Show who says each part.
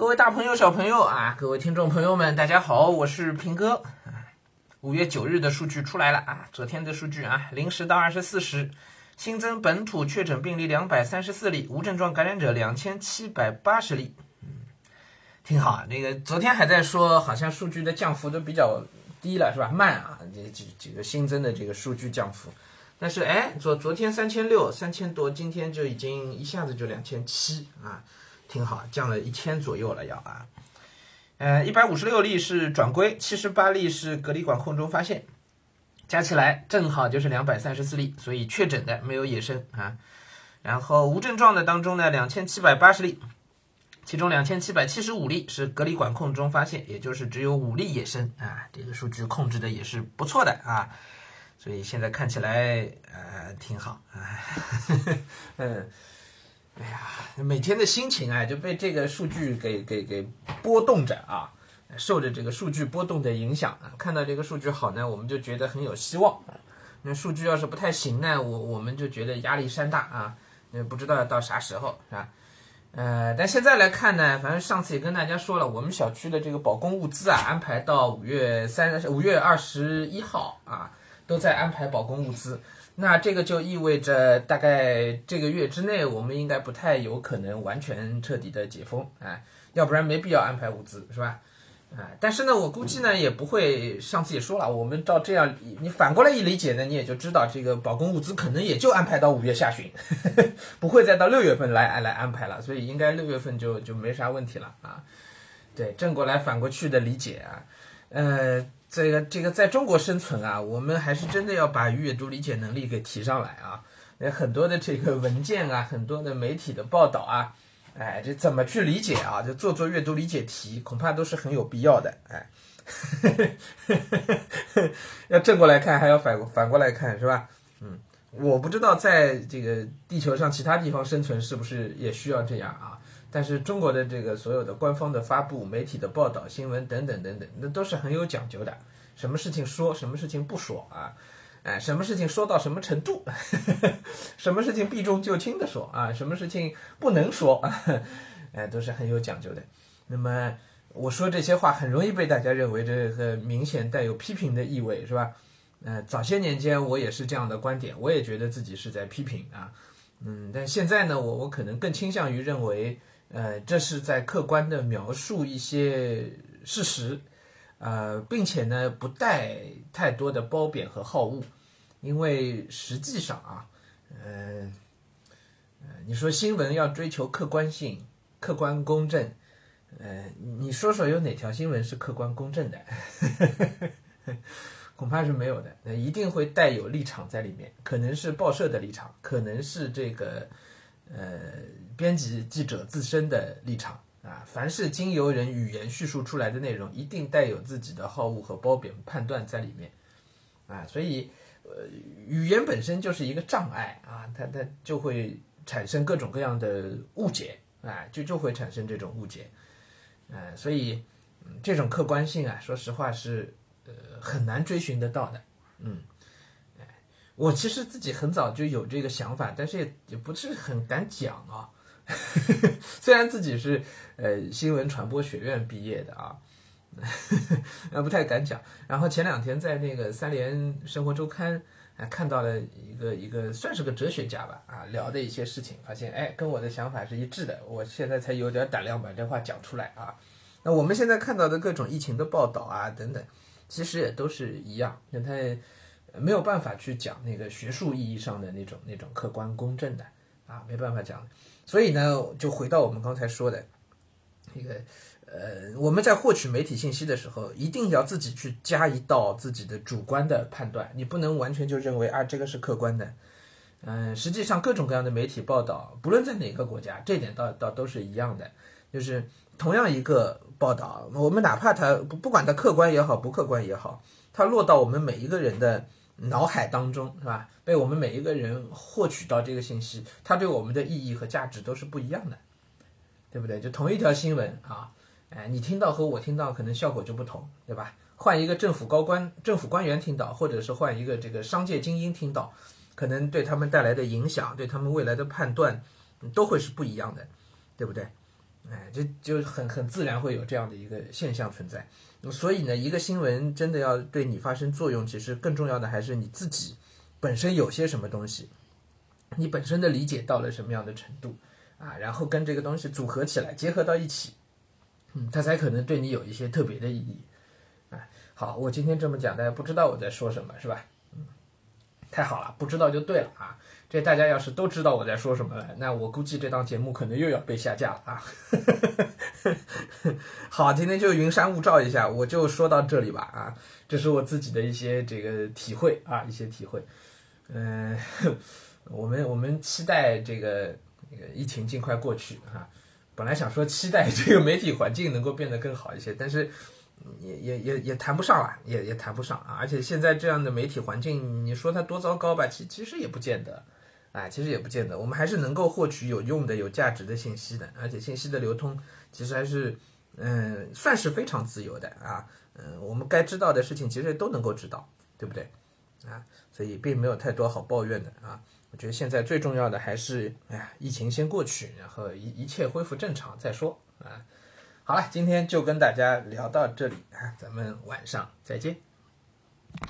Speaker 1: 各位大朋友、小朋友啊，各位听众朋友们，大家好，我是平哥。五月九日的数据出来了啊，昨天的数据啊，零时到二十四时，新增本土确诊病例两百三十四例，无症状感染者两千七百八十例。嗯，挺好。那个昨天还在说，好像数据的降幅都比较低了，是吧？慢啊，这这这个新增的这个数据降幅。但是哎，昨昨天三千六，三千多，今天就已经一下子就两千七啊。挺好，降了一千左右了要啊，呃，一百五十六例是转归，七十八例是隔离管控中发现，加起来正好就是两百三十四例，所以确诊的没有野生啊。然后无症状的当中呢，两千七百八十例，其中两千七百七十五例是隔离管控中发现，也就是只有五例野生啊，这个数据控制的也是不错的啊，所以现在看起来呃挺好啊，嗯。哎呀，每天的心情啊就被这个数据给给给波动着啊，受着这个数据波动的影响啊。看到这个数据好呢，我们就觉得很有希望啊。那数据要是不太行呢，我我们就觉得压力山大啊。那不知道要到啥时候是吧？呃，但现在来看呢，反正上次也跟大家说了，我们小区的这个保供物资啊，安排到五月三五月二十一号啊，都在安排保供物资。那这个就意味着，大概这个月之内，我们应该不太有可能完全彻底的解封啊，要不然没必要安排物资，是吧？啊，但是呢，我估计呢也不会，上次也说了，我们照这样，你反过来一理解呢，你也就知道，这个保供物资可能也就安排到五月下旬，不会再到六月份来来安排了，所以应该六月份就就没啥问题了啊。对，正过来反过去的理解啊，呃。这个这个在中国生存啊，我们还是真的要把阅读理解能力给提上来啊！那很多的这个文件啊，很多的媒体的报道啊，哎，这怎么去理解啊？就做做阅读理解题，恐怕都是很有必要的。哎，要正过来看，还要反反过来看，是吧？嗯，我不知道在这个地球上其他地方生存是不是也需要这样啊？但是中国的这个所有的官方的发布、媒体的报道、新闻等等等等，那都是很有讲究的。什么事情说，什么事情不说啊？哎，什么事情说到什么程度？什么事情避重就轻的说啊？什么事情不能说啊？哎，都是很有讲究的。那么我说这些话，很容易被大家认为这个明显带有批评的意味，是吧？呃，早些年间我也是这样的观点，我也觉得自己是在批评啊。嗯，但现在呢，我我可能更倾向于认为。呃，这是在客观的描述一些事实，呃，并且呢，不带太多的褒贬和好恶，因为实际上啊，呃，呃，你说新闻要追求客观性、客观公正，呃，你说说有哪条新闻是客观公正的？恐怕是没有的，那一定会带有立场在里面，可能是报社的立场，可能是这个，呃。编辑记者自身的立场啊，凡是经由人语言叙述出来的内容，一定带有自己的好恶和褒贬判断在里面啊，所以呃，语言本身就是一个障碍啊，它它就会产生各种各样的误解啊，就就会产生这种误解，啊，所以这种客观性啊，说实话是呃很难追寻得到的，嗯。我其实自己很早就有这个想法，但是也也不是很敢讲啊。虽然自己是呃新闻传播学院毕业的啊，呃不太敢讲。然后前两天在那个三联生活周刊啊看到了一个一个算是个哲学家吧啊聊的一些事情，发现哎跟我的想法是一致的。我现在才有点胆量把这话讲出来啊。那我们现在看到的各种疫情的报道啊等等，其实也都是一样，那他没有办法去讲那个学术意义上的那种那种客观公正的啊，没办法讲。所以呢，就回到我们刚才说的，那个，呃，我们在获取媒体信息的时候，一定要自己去加一道自己的主观的判断，你不能完全就认为啊，这个是客观的。嗯，实际上各种各样的媒体报道，不论在哪个国家，这点倒倒都是一样的，就是同样一个报道，我们哪怕它不不管它客观也好，不客观也好，它落到我们每一个人的。脑海当中是吧？被我们每一个人获取到这个信息，它对我们的意义和价值都是不一样的，对不对？就同一条新闻啊，哎，你听到和我听到可能效果就不同，对吧？换一个政府高官、政府官员听到，或者是换一个这个商界精英听到，可能对他们带来的影响，对他们未来的判断，都会是不一样的，对不对？哎，这就很很自然会有这样的一个现象存在。所以呢，一个新闻真的要对你发生作用，其实更重要的还是你自己本身有些什么东西，你本身的理解到了什么样的程度啊，然后跟这个东西组合起来，结合到一起，嗯，它才可能对你有一些特别的意义。哎，好，我今天这么讲，大家不知道我在说什么，是吧？嗯，太好了，不知道就对了啊。这大家要是都知道我在说什么了，那我估计这档节目可能又要被下架了啊！好，今天就云山雾罩一下，我就说到这里吧啊！这是我自己的一些这个体会啊，一些体会。嗯，我们我们期待这个疫情尽快过去啊！本来想说期待这个媒体环境能够变得更好一些，但是也也也也谈不上了，也也谈不上啊！而且现在这样的媒体环境，你说它多糟糕吧？其其实也不见得。哎，其实也不见得，我们还是能够获取有用的、有价值的信息的，而且信息的流通其实还是，嗯，算是非常自由的啊。嗯，我们该知道的事情其实都能够知道，对不对？啊，所以并没有太多好抱怨的啊。我觉得现在最重要的还是，哎呀，疫情先过去，然后一一切恢复正常再说啊。好了，今天就跟大家聊到这里啊，咱们晚上再见。